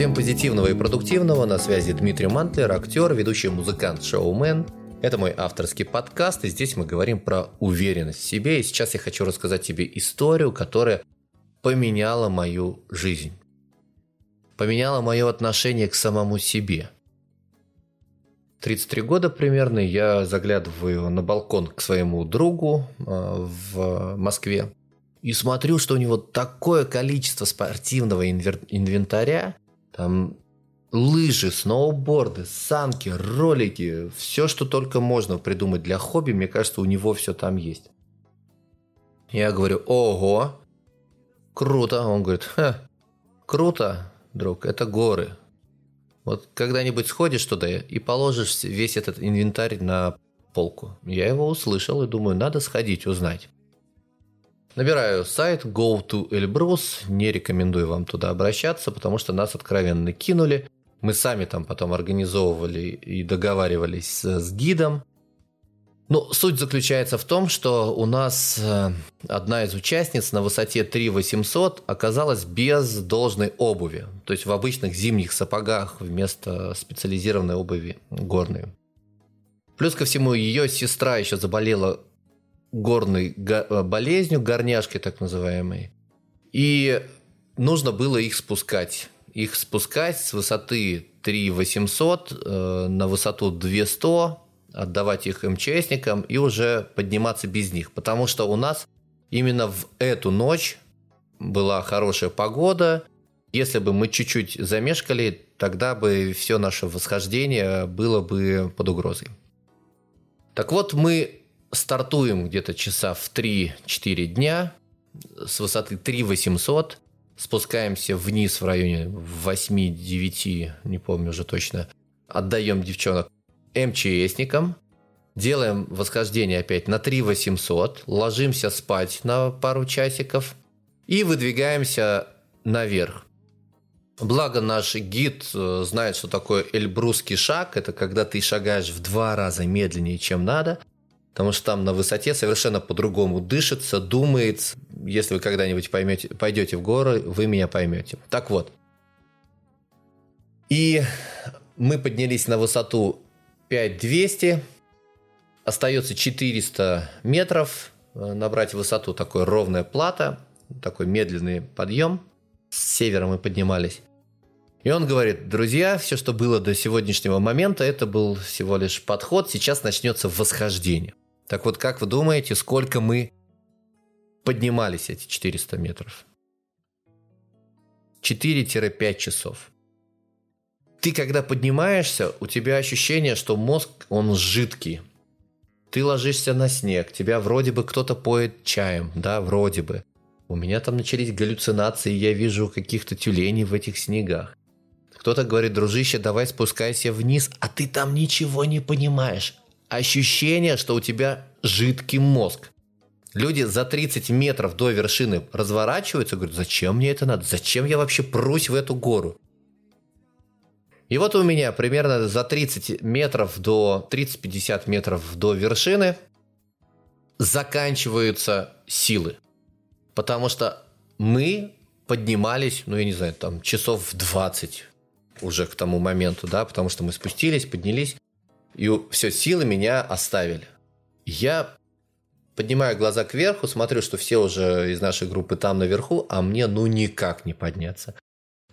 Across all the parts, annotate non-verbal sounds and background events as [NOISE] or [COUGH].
Всем позитивного и продуктивного. На связи Дмитрий Мантлер, актер, ведущий музыкант, шоумен. Это мой авторский подкаст, и здесь мы говорим про уверенность в себе. И сейчас я хочу рассказать тебе историю, которая поменяла мою жизнь. Поменяла мое отношение к самому себе. 33 года примерно я заглядываю на балкон к своему другу а, в Москве и смотрю, что у него такое количество спортивного инвентаря, там лыжи, сноуборды, санки, ролики, все, что только можно придумать для хобби, мне кажется, у него все там есть. Я говорю, ого, круто. Он говорит, Ха, круто, друг, это горы. Вот когда-нибудь сходишь туда и положишь весь этот инвентарь на полку. Я его услышал и думаю, надо сходить, узнать. Набираю сайт go to Elbrus, не рекомендую вам туда обращаться, потому что нас откровенно кинули. Мы сами там потом организовывали и договаривались с гидом. Ну, суть заключается в том, что у нас э, одна из участниц на высоте 3800 оказалась без должной обуви, то есть в обычных зимних сапогах вместо специализированной обуви горной. Плюс ко всему, ее сестра еще заболела горной э, болезнью, горняшкой так называемой. И нужно было их спускать. Их спускать с высоты 3800 э, на высоту 200, отдавать их МЧСникам и уже подниматься без них. Потому что у нас именно в эту ночь была хорошая погода. Если бы мы чуть-чуть замешкали, тогда бы все наше восхождение было бы под угрозой. Так вот, мы Стартуем где-то часа в 3-4 дня с высоты 3800. Спускаемся вниз в районе 8-9, не помню уже точно. Отдаем девчонок МЧСникам. Делаем восхождение опять на 3800. Ложимся спать на пару часиков. И выдвигаемся наверх. Благо наш гид э, знает, что такое эльбрусский шаг. Это когда ты шагаешь в два раза медленнее, чем надо. Потому что там на высоте совершенно по-другому дышится, думается. Если вы когда-нибудь поймете, пойдете в горы, вы меня поймете. Так вот. И мы поднялись на высоту 5200. Остается 400 метров. Набрать высоту такой ровная плата. Такой медленный подъем. С севера мы поднимались. И он говорит, друзья, все, что было до сегодняшнего момента, это был всего лишь подход, сейчас начнется восхождение. Так вот, как вы думаете, сколько мы поднимались эти 400 метров? 4-5 часов. Ты когда поднимаешься, у тебя ощущение, что мозг, он жидкий. Ты ложишься на снег, тебя вроде бы кто-то поет чаем, да, вроде бы. У меня там начались галлюцинации, я вижу каких-то тюленей в этих снегах. Кто-то говорит, дружище, давай спускайся вниз, а ты там ничего не понимаешь ощущение, что у тебя жидкий мозг. Люди за 30 метров до вершины разворачиваются и говорят, зачем мне это надо? Зачем я вообще прусь в эту гору? И вот у меня примерно за 30 метров до 30-50 метров до вершины заканчиваются силы. Потому что мы поднимались, ну я не знаю, там часов в 20 уже к тому моменту, да, потому что мы спустились, поднялись. И все, силы меня оставили. Я поднимаю глаза кверху, смотрю, что все уже из нашей группы там наверху, а мне ну никак не подняться.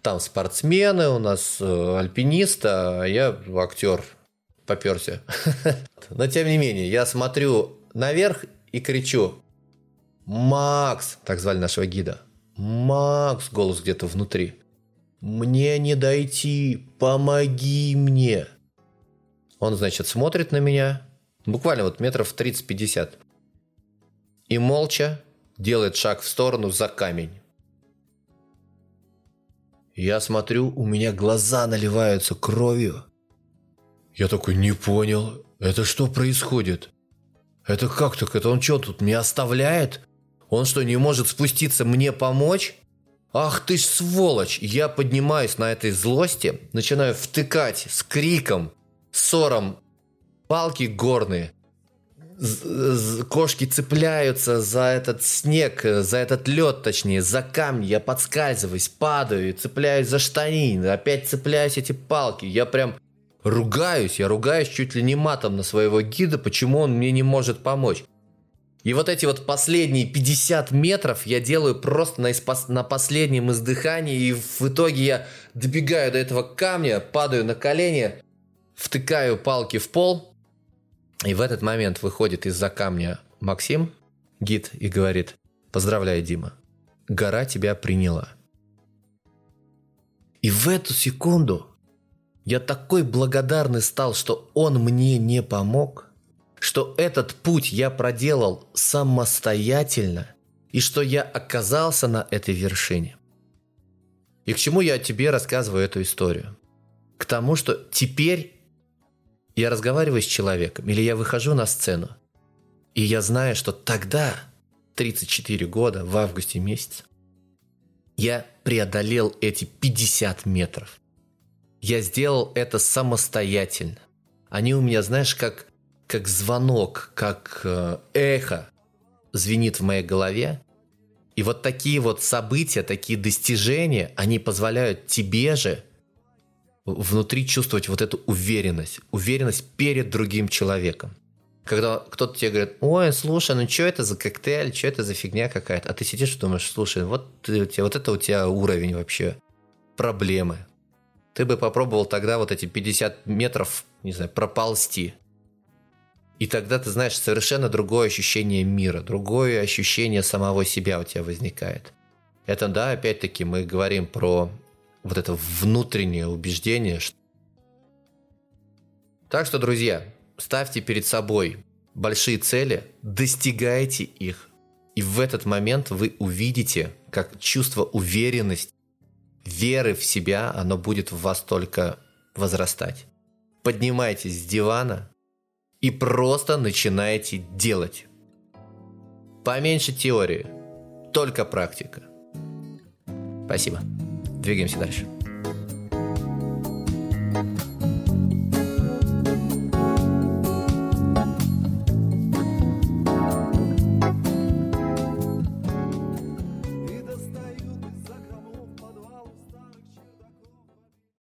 Там спортсмены, у нас э, альпинисты, а я актер поперся. [LAUGHS] Но тем не менее, я смотрю наверх и кричу «Макс!» Так звали нашего гида. «Макс!» Голос где-то внутри. «Мне не дойти! Помоги мне!» Он, значит, смотрит на меня, буквально вот метров 30-50, и молча делает шаг в сторону за камень. Я смотрю, у меня глаза наливаются кровью. Я такой, не понял, это что происходит? Это как так? Это он что, тут меня оставляет? Он что, не может спуститься мне помочь? Ах ты ж сволочь! Я поднимаюсь на этой злости, начинаю втыкать с криком ссором палки горные. кошки цепляются за этот снег, за этот лед, точнее, за камни. Я подскальзываюсь, падаю, цепляюсь за штанины, опять цепляюсь эти палки. Я прям ругаюсь, я ругаюсь чуть ли не матом на своего гида, почему он мне не может помочь. И вот эти вот последние 50 метров я делаю просто на, испос... на последнем издыхании, и в итоге я добегаю до этого камня, падаю на колени, втыкаю палки в пол, и в этот момент выходит из-за камня Максим, гид, и говорит, поздравляю, Дима, гора тебя приняла. И в эту секунду я такой благодарный стал, что он мне не помог, что этот путь я проделал самостоятельно, и что я оказался на этой вершине. И к чему я тебе рассказываю эту историю? К тому, что теперь я разговариваю с человеком, или я выхожу на сцену, и я знаю, что тогда, 34 года, в августе месяце, я преодолел эти 50 метров. Я сделал это самостоятельно. Они у меня, знаешь, как, как звонок, как э, эхо звенит в моей голове. И вот такие вот события, такие достижения, они позволяют тебе же внутри чувствовать вот эту уверенность, уверенность перед другим человеком. Когда кто-то тебе говорит, ой, слушай, ну что это за коктейль, что это за фигня какая-то, а ты сидишь и думаешь, слушай, вот, у тебя, вот это у тебя уровень вообще, проблемы. Ты бы попробовал тогда вот эти 50 метров, не знаю, проползти. И тогда ты знаешь совершенно другое ощущение мира, другое ощущение самого себя у тебя возникает. Это, да, опять-таки мы говорим про вот это внутреннее убеждение. Так что, друзья, ставьте перед собой большие цели, достигайте их. И в этот момент вы увидите, как чувство уверенности, веры в себя, оно будет в вас только возрастать. Поднимайтесь с дивана и просто начинайте делать. Поменьше теории, только практика. Спасибо. Двигаемся дальше.